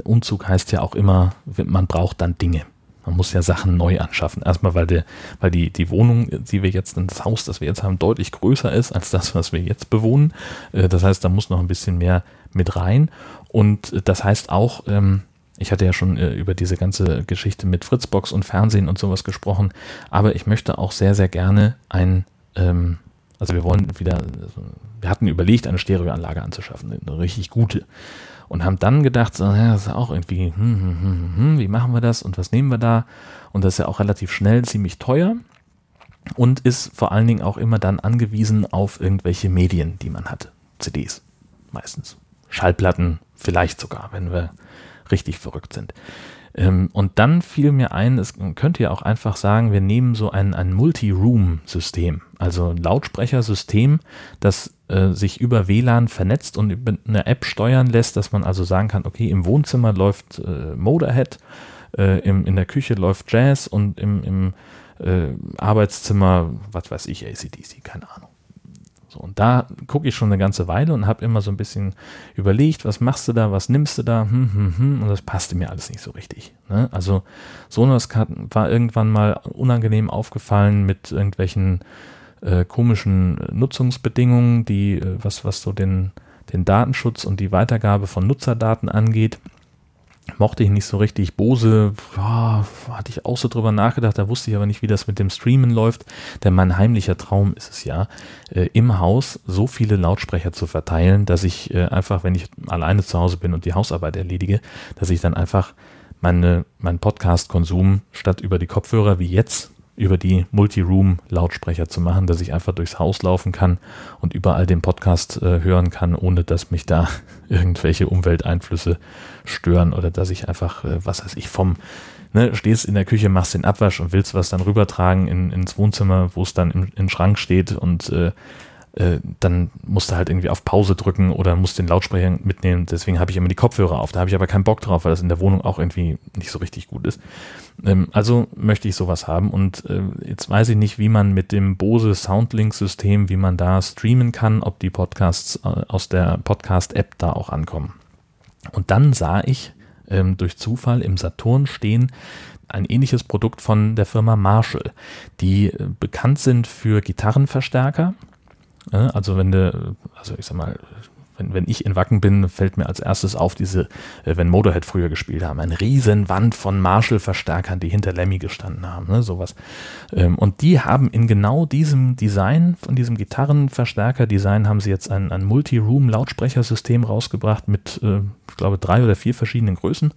A: Umzug heißt ja auch immer, man braucht dann Dinge. Man muss ja Sachen neu anschaffen. Erstmal, weil, der, weil die, die Wohnung, die wir jetzt, das Haus, das wir jetzt haben, deutlich größer ist als das, was wir jetzt bewohnen. Äh, das heißt, da muss noch ein bisschen mehr mit rein. Und das heißt auch, ähm, ich hatte ja schon äh, über diese ganze Geschichte mit Fritzbox und Fernsehen und sowas gesprochen, aber ich möchte auch sehr, sehr gerne ein ähm, also wir wollen wieder, wir hatten überlegt, eine Stereoanlage anzuschaffen, eine richtig gute. Und haben dann gedacht, so, ja, das ist auch irgendwie, hm, hm, hm, hm, wie machen wir das und was nehmen wir da? Und das ist ja auch relativ schnell ziemlich teuer und ist vor allen Dingen auch immer dann angewiesen auf irgendwelche Medien, die man hat. CDs meistens. Schallplatten vielleicht sogar, wenn wir richtig verrückt sind. Ähm, und dann fiel mir ein, es könnte ja auch einfach sagen, wir nehmen so ein, ein Multi-Room-System, also ein Lautsprechersystem, das äh, sich über WLAN vernetzt und über eine App steuern lässt, dass man also sagen kann, okay, im Wohnzimmer läuft äh, Motorhead, äh, im, in der Küche läuft Jazz und im, im äh, Arbeitszimmer, was weiß ich, ACDC, keine Ahnung. So, und da gucke ich schon eine ganze Weile und habe immer so ein bisschen überlegt, was machst du da, was nimmst du da, hm, hm, hm, und das passte mir alles nicht so richtig. Ne? Also Sonos war irgendwann mal unangenehm aufgefallen mit irgendwelchen äh, komischen Nutzungsbedingungen, die, äh, was, was so den, den Datenschutz und die Weitergabe von Nutzerdaten angeht mochte ich nicht so richtig. Bose, ja, hatte ich auch so drüber nachgedacht, da wusste ich aber nicht, wie das mit dem Streamen läuft. Denn mein heimlicher Traum ist es ja, äh, im Haus so viele Lautsprecher zu verteilen, dass ich äh, einfach, wenn ich alleine zu Hause bin und die Hausarbeit erledige, dass ich dann einfach meine, mein Podcast-Konsum statt über die Kopfhörer wie jetzt über die Multi-Room-Lautsprecher zu machen, dass ich einfach durchs Haus laufen kann und überall den Podcast äh, hören kann, ohne dass mich da irgendwelche Umwelteinflüsse stören oder dass ich einfach, äh, was weiß ich, vom, ne, stehst in der Küche, machst den Abwasch und willst was dann rübertragen in, ins Wohnzimmer, wo es dann im, im Schrank steht und äh, äh, dann musst du halt irgendwie auf Pause drücken oder musst den Lautsprecher mitnehmen. Deswegen habe ich immer die Kopfhörer auf. Da habe ich aber keinen Bock drauf, weil das in der Wohnung auch irgendwie nicht so richtig gut ist. Ähm, also möchte ich sowas haben und äh, jetzt weiß ich nicht, wie man mit dem Bose Soundlink-System, wie man da streamen kann, ob die Podcasts äh, aus der Podcast-App da auch ankommen. Und dann sah ich ähm, durch Zufall im Saturn stehen ein ähnliches Produkt von der Firma Marshall, die äh, bekannt sind für Gitarrenverstärker also wenn du, also ich sag mal, wenn, wenn ich in Wacken bin, fällt mir als erstes auf diese, äh, wenn Motorhead früher gespielt haben, eine riesen Wand von Marshall-Verstärkern, die hinter Lemmy gestanden haben, ne, sowas. Ähm, und die haben in genau diesem Design, von diesem Gitarrenverstärker-Design, haben sie jetzt ein, ein Multi-Room-Lautsprechersystem rausgebracht mit, äh, ich glaube, drei oder vier verschiedenen Größen.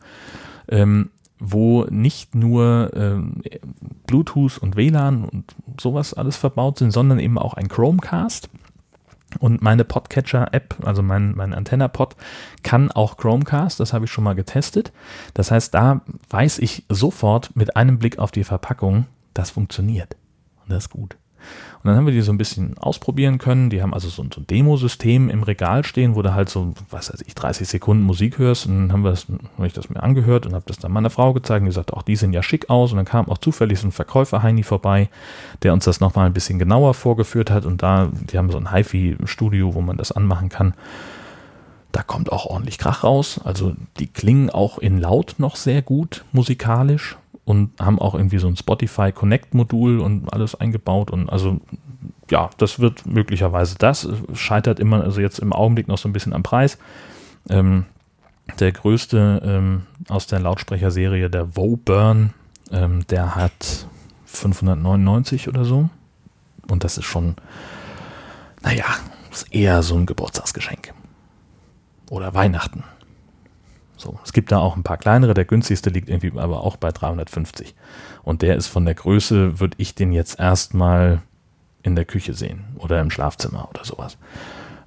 A: Ähm, wo nicht nur ähm, Bluetooth und WLAN und sowas alles verbaut sind, sondern eben auch ein Chromecast. Und meine Podcatcher-App, also mein, mein Antenna-Pod, kann auch Chromecast, das habe ich schon mal getestet. Das heißt, da weiß ich sofort mit einem Blick auf die Verpackung, das funktioniert. Und das ist gut. Und dann haben wir die so ein bisschen ausprobieren können. Die haben also so ein, so ein Demosystem im Regal stehen, wo du halt so, was weiß ich, 30 Sekunden Musik hörst. Und dann haben wir habe ich das mir angehört und habe das dann meiner Frau gezeigt und die sagte, auch die sehen ja schick aus. Und dann kam auch zufällig so ein Verkäufer Heini vorbei, der uns das nochmal ein bisschen genauer vorgeführt hat. Und da, die haben so ein HiFi-Studio, wo man das anmachen kann. Da kommt auch ordentlich Krach raus. Also die klingen auch in laut noch sehr gut musikalisch und haben auch irgendwie so ein Spotify Connect Modul und alles eingebaut und also ja, das wird möglicherweise das. Scheitert immer, also jetzt im Augenblick noch so ein bisschen am Preis. Ähm, der größte ähm, aus der Lautsprecherserie, der Woburn, ähm, der hat 599 oder so. Und das ist schon, naja, ist eher so ein Geburtstagsgeschenk. Oder Weihnachten. So, es gibt da auch ein paar kleinere. Der günstigste liegt irgendwie aber auch bei 350. Und der ist von der Größe, würde ich den jetzt erstmal in der Küche sehen oder im Schlafzimmer oder sowas.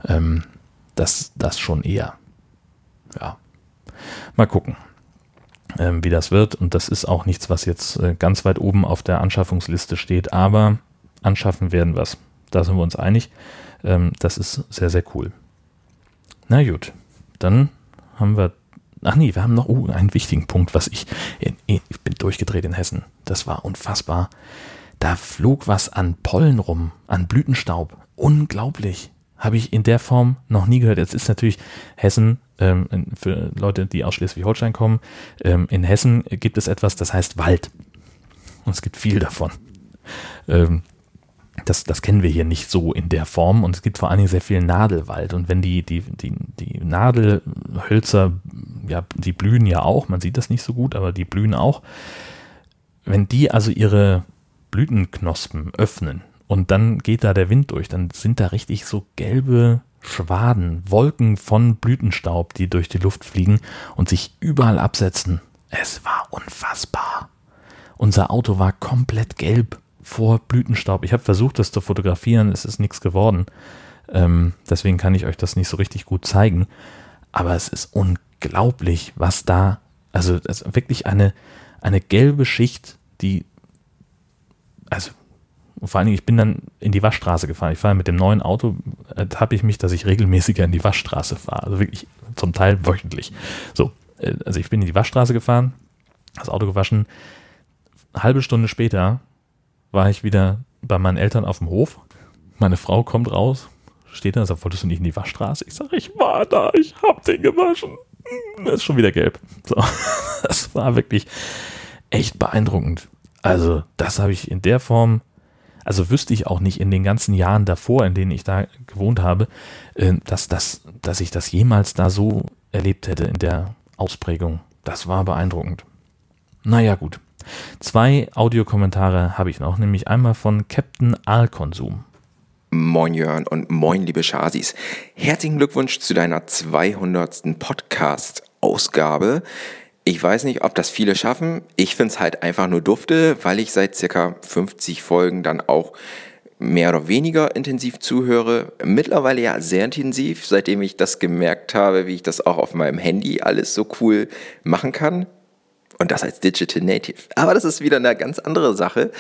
A: Ähm, das, das schon eher. Ja. Mal gucken, ähm, wie das wird. Und das ist auch nichts, was jetzt äh, ganz weit oben auf der Anschaffungsliste steht. Aber anschaffen werden wir es. Da sind wir uns einig. Ähm, das ist sehr, sehr cool. Na gut, dann haben wir Ach nee, wir haben noch uh, einen wichtigen Punkt, was ich, ich bin durchgedreht in Hessen. Das war unfassbar. Da flog was an Pollen rum, an Blütenstaub. Unglaublich. Habe ich in der Form noch nie gehört. Jetzt ist natürlich Hessen, ähm, für Leute, die aus Schleswig-Holstein kommen, ähm, in Hessen gibt es etwas, das heißt Wald. Und es gibt viel davon. Ähm, das, das kennen wir hier nicht so in der Form und es gibt vor allen Dingen sehr viel Nadelwald und wenn die, die, die, die Nadelhölzer, ja, die blühen ja auch, man sieht das nicht so gut, aber die blühen auch. Wenn die also ihre Blütenknospen öffnen und dann geht da der Wind durch, dann sind da richtig so gelbe Schwaden, Wolken von Blütenstaub, die durch die Luft fliegen und sich überall absetzen. Es war unfassbar. Unser Auto war komplett gelb vor Blütenstaub. Ich habe versucht, das zu fotografieren, es ist nichts geworden. Ähm, deswegen kann ich euch das nicht so richtig gut zeigen. Aber es ist unglaublich, was da, also wirklich eine, eine gelbe Schicht, die, also vor allen Dingen, ich bin dann in die Waschstraße gefahren. Ich fahre mit dem neuen Auto, äh, habe ich mich, dass ich regelmäßiger in die Waschstraße fahre. Also wirklich zum Teil wöchentlich. So, äh, also ich bin in die Waschstraße gefahren, das Auto gewaschen. Halbe Stunde später war ich wieder bei meinen Eltern auf dem Hof. Meine Frau kommt raus, steht da und sagt, wolltest du nicht in die Waschstraße? Ich sage, ich war da, ich hab den gewaschen. Hm, er ist schon wieder gelb. So, das war wirklich echt beeindruckend. Also, das habe ich in der Form, also wüsste ich auch nicht in den ganzen Jahren davor, in denen ich da gewohnt habe, äh, dass, das, dass ich das jemals da so erlebt hätte in der Ausprägung. Das war beeindruckend. Naja, gut. Zwei Audiokommentare habe ich noch, nämlich einmal von Captain Aalkonsum.
J: Moin Jörn und moin liebe Chasis. Herzlichen Glückwunsch zu deiner 200. Podcast-Ausgabe. Ich weiß nicht, ob das viele schaffen. Ich finde es halt einfach nur dufte, weil ich seit circa 50 Folgen dann auch mehr oder weniger intensiv zuhöre. Mittlerweile ja sehr intensiv, seitdem ich das gemerkt habe, wie ich das auch auf meinem Handy alles so cool machen kann. Und das als Digital Native. Aber das ist wieder eine ganz andere Sache.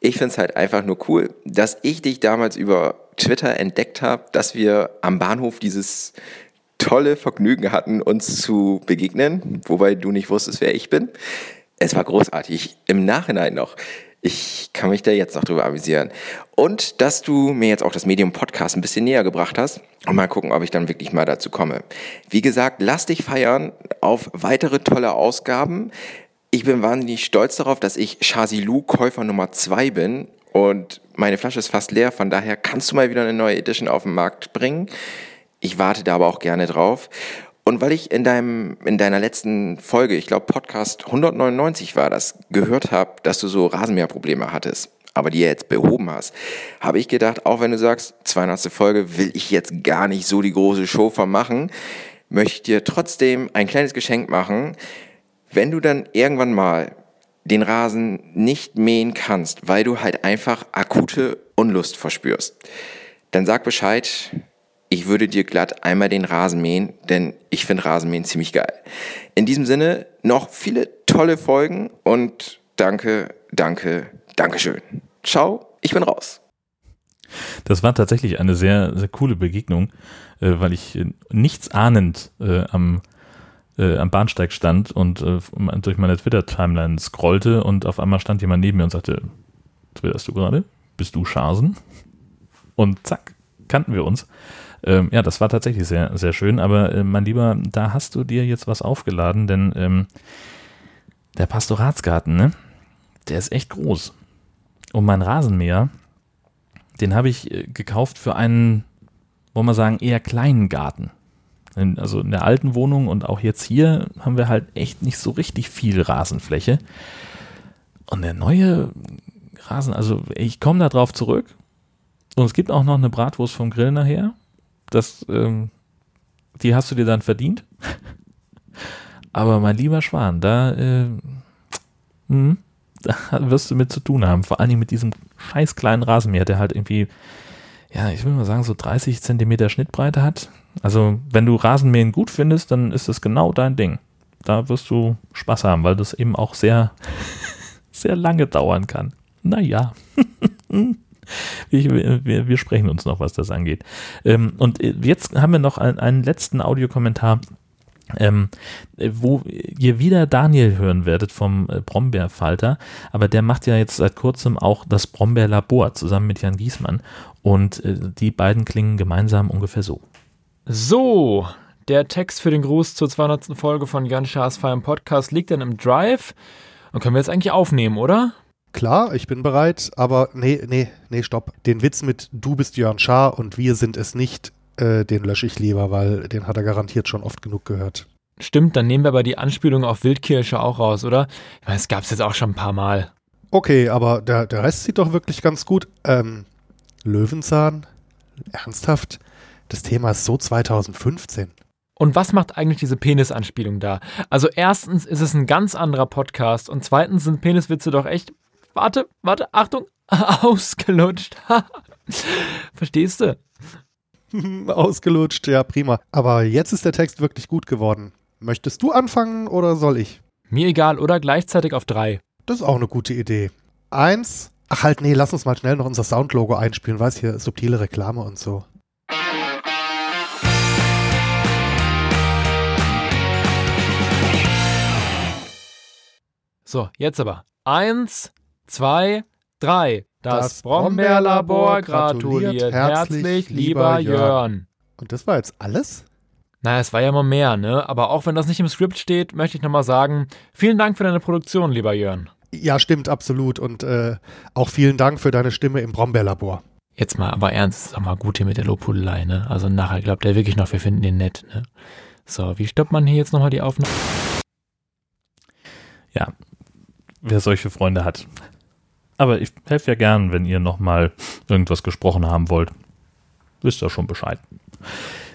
J: Ich finde es halt einfach nur cool, dass ich dich damals über Twitter entdeckt habe, dass wir am Bahnhof dieses tolle Vergnügen hatten, uns zu begegnen, wobei du nicht wusstest, wer ich bin. Es war großartig. Im Nachhinein noch. Ich kann mich da jetzt noch drüber amüsieren. Und dass du mir jetzt auch das Medium Podcast ein bisschen näher gebracht hast. Und mal gucken, ob ich dann wirklich mal dazu komme. Wie gesagt, lass dich feiern auf weitere tolle Ausgaben. Ich bin wahnsinnig stolz darauf, dass ich Shazilu Käufer Nummer zwei bin. Und meine Flasche ist fast leer. Von daher kannst du mal wieder eine neue Edition auf den Markt bringen. Ich warte da aber auch gerne drauf. Und weil ich in deinem, in deiner letzten Folge, ich glaube Podcast 199 war das, gehört habe, dass du so Rasenmäherprobleme hattest, aber die jetzt behoben hast, habe ich gedacht, auch wenn du sagst, 200. Folge will ich jetzt gar nicht so die große Show vermachen, möchte ich dir trotzdem ein kleines Geschenk machen. Wenn du dann irgendwann mal den Rasen nicht mähen kannst, weil du halt einfach akute Unlust verspürst, dann sag Bescheid, ich würde dir glatt einmal den Rasen mähen, denn ich finde Rasenmähen ziemlich geil. In diesem Sinne noch viele tolle Folgen und danke, danke, Dankeschön. Ciao, ich bin raus.
A: Das war tatsächlich eine sehr, sehr coole Begegnung, äh, weil ich äh, nichts ahnend äh, am, am Bahnsteig stand und durch meine Twitter-Timeline scrollte und auf einmal stand jemand neben mir und sagte, twitterst du gerade? Bist du Schasen? Und zack, kannten wir uns. Ähm, ja, das war tatsächlich sehr, sehr schön. Aber äh, mein Lieber, da hast du dir jetzt was aufgeladen, denn ähm, der Pastoratsgarten, ne? Der ist echt groß. Und mein Rasenmäher, den habe ich äh, gekauft für einen, wollen wir sagen, eher kleinen Garten. In, also in der alten Wohnung und auch jetzt hier haben wir halt echt nicht so richtig viel Rasenfläche. Und der neue Rasen, also ich komme da drauf zurück. Und es gibt auch noch eine Bratwurst vom Grill nachher das, ähm, die hast du dir dann verdient. Aber mein lieber Schwan, da, äh, mh, da wirst du mit zu tun haben. Vor Dingen mit diesem scheiß kleinen Rasenmäher, der halt irgendwie, ja, ich will mal sagen, so 30 Zentimeter Schnittbreite hat. Also, wenn du Rasenmähen gut findest, dann ist das genau dein Ding. Da wirst du Spaß haben, weil das eben auch sehr, sehr lange dauern kann. Naja. Ich, wir, wir, sprechen uns noch, was das angeht. Ähm, und äh, jetzt haben wir noch einen, einen letzten Audiokommentar. Ähm, wo ihr wieder Daniel hören werdet vom äh, Brombeerfalter, aber der macht ja jetzt seit kurzem auch das Brombeerlabor zusammen mit Jan Giesmann und äh, die beiden klingen gemeinsam ungefähr so.
K: So, der Text für den Gruß zur 200. Folge von Jan Schaas Feierm Podcast liegt dann im Drive und können wir jetzt eigentlich aufnehmen, oder?
F: Klar, ich bin bereit, aber nee, nee, nee, stopp. Den Witz mit du bist Jörn Schaar und wir sind es nicht, äh, den lösche ich lieber, weil den hat er garantiert schon oft genug gehört.
K: Stimmt, dann nehmen wir aber die Anspielung auf Wildkirsche auch raus, oder? Ich meine, es gab es jetzt auch schon ein paar Mal.
F: Okay, aber der, der Rest sieht doch wirklich ganz gut. Ähm, Löwenzahn? Ernsthaft? Das Thema ist so 2015.
K: Und was macht eigentlich diese Penisanspielung da? Also erstens ist es ein ganz anderer Podcast und zweitens sind Peniswitze doch echt warte, warte, Achtung, ausgelutscht. Verstehst du?
F: ausgelutscht, ja, prima. Aber jetzt ist der Text wirklich gut geworden. Möchtest du anfangen oder soll ich?
K: Mir egal, oder gleichzeitig auf drei.
F: Das ist auch eine gute Idee. Eins. Ach halt, nee, lass uns mal schnell noch unser Soundlogo einspielen, weiß hier, subtile Reklame und so.
K: So, jetzt aber. Eins, zwei, drei. Das, das Brombeerlabor gratuliert herzlich, lieber Jörn.
F: Und das war jetzt alles?
K: Naja, es war ja mal mehr, ne? Aber auch wenn das nicht im Skript steht, möchte ich nochmal sagen, vielen Dank für deine Produktion, lieber Jörn.
F: Ja, stimmt, absolut. Und äh, auch vielen Dank für deine Stimme im Brombeerlabor.
K: Jetzt mal, aber ernst, sag mal gut hier mit der Lobhudelei, ne? Also nachher glaubt er wirklich noch, wir finden den nett, ne? So, wie stoppt man hier jetzt nochmal die Aufnahme?
A: Ja, wer solche Freunde hat. Aber ich helfe ja gern, wenn ihr nochmal irgendwas gesprochen haben wollt. Wisst ihr schon Bescheid.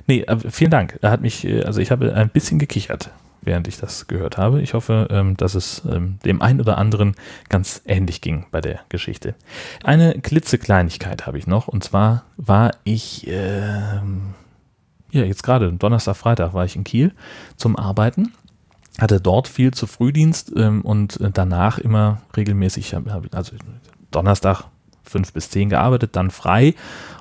A: Nee, vielen Dank. Er hat mich, äh, also ich habe ein bisschen gekichert. während ich das gehört habe. Ich hoffe, ähm, dass es ähm, dem einen oder anderen ganz ähnlich ging bei der Geschichte. Eine klitzekleinigkeit habe ich noch und zwar war ich, ähm, ja, jetzt gerade Donnerstag, Freitag war ich in Kiel zum Arbeiten hatte dort viel zu Frühdienst ähm, und danach immer regelmäßig, also Donnerstag fünf bis zehn gearbeitet, dann frei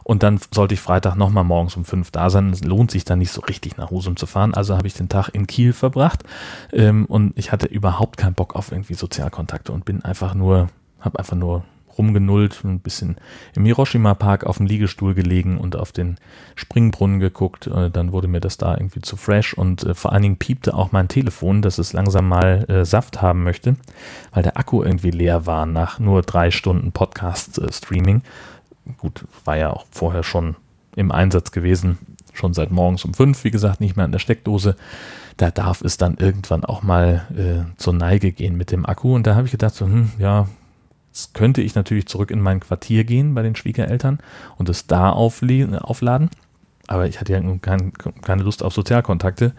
A: und dann sollte ich Freitag nochmal morgens um fünf da sein. Es lohnt sich dann nicht so richtig nach Husum zu fahren. Also habe ich den Tag in Kiel verbracht ähm, und ich hatte überhaupt keinen Bock auf irgendwie Sozialkontakte und bin einfach nur, habe einfach nur rumgenullt, ein bisschen im Hiroshima Park auf dem Liegestuhl gelegen und auf den Springbrunnen geguckt. Äh, dann wurde mir das da irgendwie zu fresh und äh, vor allen Dingen piepte auch mein Telefon, dass es langsam mal äh, Saft haben möchte, weil der Akku irgendwie leer war nach nur drei Stunden Podcast-Streaming. Gut, war ja auch vorher schon im Einsatz gewesen, schon seit morgens um fünf, wie gesagt, nicht mehr an der Steckdose. Da darf es dann irgendwann auch mal äh, zur Neige gehen mit dem Akku. Und da habe ich gedacht, so, hm, ja, Jetzt könnte ich natürlich zurück in mein Quartier gehen bei den Schwiegereltern und es da aufladen. Aber ich hatte ja kein, keine Lust auf Sozialkontakte.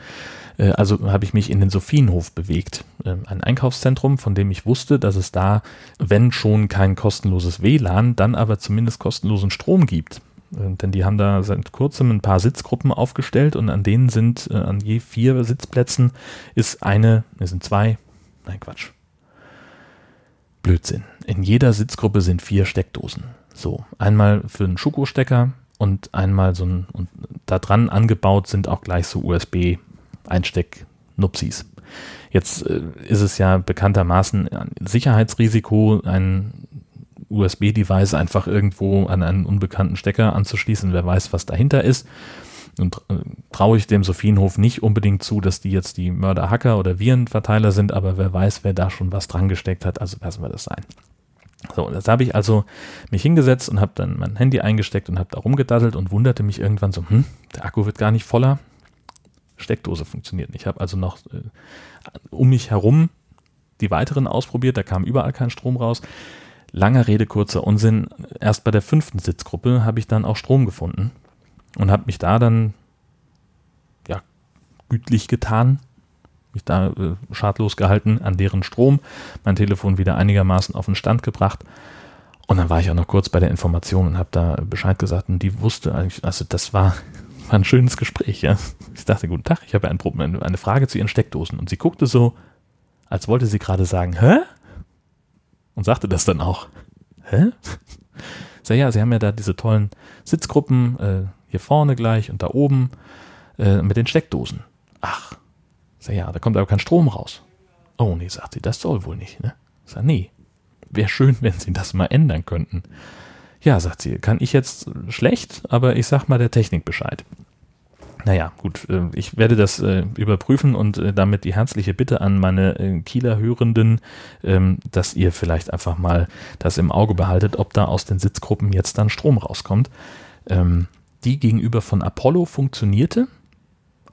A: Äh, also habe ich mich in den Sophienhof bewegt. Ähm, ein Einkaufszentrum, von dem ich wusste, dass es da, wenn schon kein kostenloses WLAN, dann aber zumindest kostenlosen Strom gibt. Äh, denn die haben da seit kurzem ein paar Sitzgruppen aufgestellt und an denen sind, äh, an je vier Sitzplätzen ist eine, es sind zwei, nein Quatsch, Blödsinn. In jeder Sitzgruppe sind vier Steckdosen. So, einmal für einen Schuko-Stecker und einmal so ein, und da dran angebaut sind auch gleich so USB-Einsteck-Nupsis. Jetzt äh, ist es ja bekanntermaßen ein Sicherheitsrisiko, ein USB-Device einfach irgendwo an einen unbekannten Stecker anzuschließen. Wer weiß, was dahinter ist. Und äh, traue ich dem Sophienhof nicht unbedingt zu, dass die jetzt die Mörder-Hacker oder Virenverteiler sind, aber wer weiß, wer da schon was dran gesteckt hat, also lassen wir das sein. So, das habe ich also mich hingesetzt und habe dann mein Handy eingesteckt und habe da rumgedaddelt und wunderte mich irgendwann so, hm, der Akku wird gar nicht voller, Steckdose funktioniert nicht. Ich habe also noch äh, um mich herum die weiteren ausprobiert, da kam überall kein Strom raus. Langer Rede, kurzer Unsinn. Erst bei der fünften Sitzgruppe habe ich dann auch Strom gefunden und habe mich da dann ja gütlich getan, mich da äh, schadlos gehalten an deren Strom, mein Telefon wieder einigermaßen auf den Stand gebracht. Und dann war ich auch noch kurz bei der Information und habe da Bescheid gesagt und die wusste eigentlich, also das war, war ein schönes Gespräch. Ja. Ich dachte, guten Tag, ich habe ein Problem, eine Frage zu ihren Steckdosen. Und sie guckte so, als wollte sie gerade sagen, hä? Und sagte das dann auch. Hä? So, ja, sie haben ja da diese tollen Sitzgruppen, äh, hier vorne gleich und da oben äh, mit den Steckdosen. Ach, sag ja, da kommt aber kein Strom raus. Oh nee, sagt sie, das soll wohl nicht, ne? Sag, nee, wäre schön, wenn sie das mal ändern könnten. Ja, sagt sie, kann ich jetzt schlecht, aber ich sag mal der Technik Bescheid. Naja, gut, äh, ich werde das äh, überprüfen und äh, damit die herzliche Bitte an meine Kieler Hörenden, ähm, dass ihr vielleicht einfach mal das im Auge behaltet, ob da aus den Sitzgruppen jetzt dann Strom rauskommt. Die gegenüber von Apollo funktionierte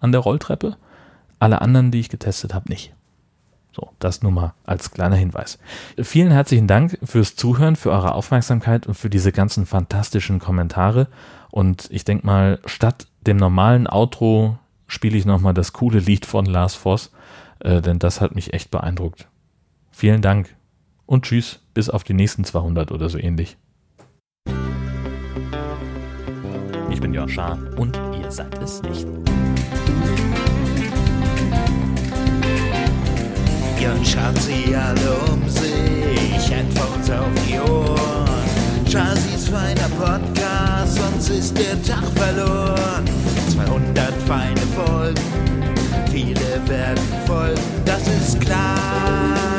A: an der Rolltreppe. Alle anderen, die ich getestet habe, nicht. So, das nur mal als kleiner Hinweis. Vielen herzlichen Dank fürs Zuhören, für eure Aufmerksamkeit und für diese ganzen fantastischen Kommentare. Und ich denke mal, statt dem normalen Outro spiele ich nochmal das coole Lied von Lars Voss, äh, denn das hat mich echt beeindruckt. Vielen Dank und tschüss, bis auf die nächsten 200 oder so ähnlich. Bin Jörn Schaar und ihr seid es nicht.
E: Jörn schaut sie alle um sich, Headphones auf die Ohren. Chazis feiner Podcast, sonst ist der Tag verloren. 200 feine Folgen, viele werden folgen, das ist klar.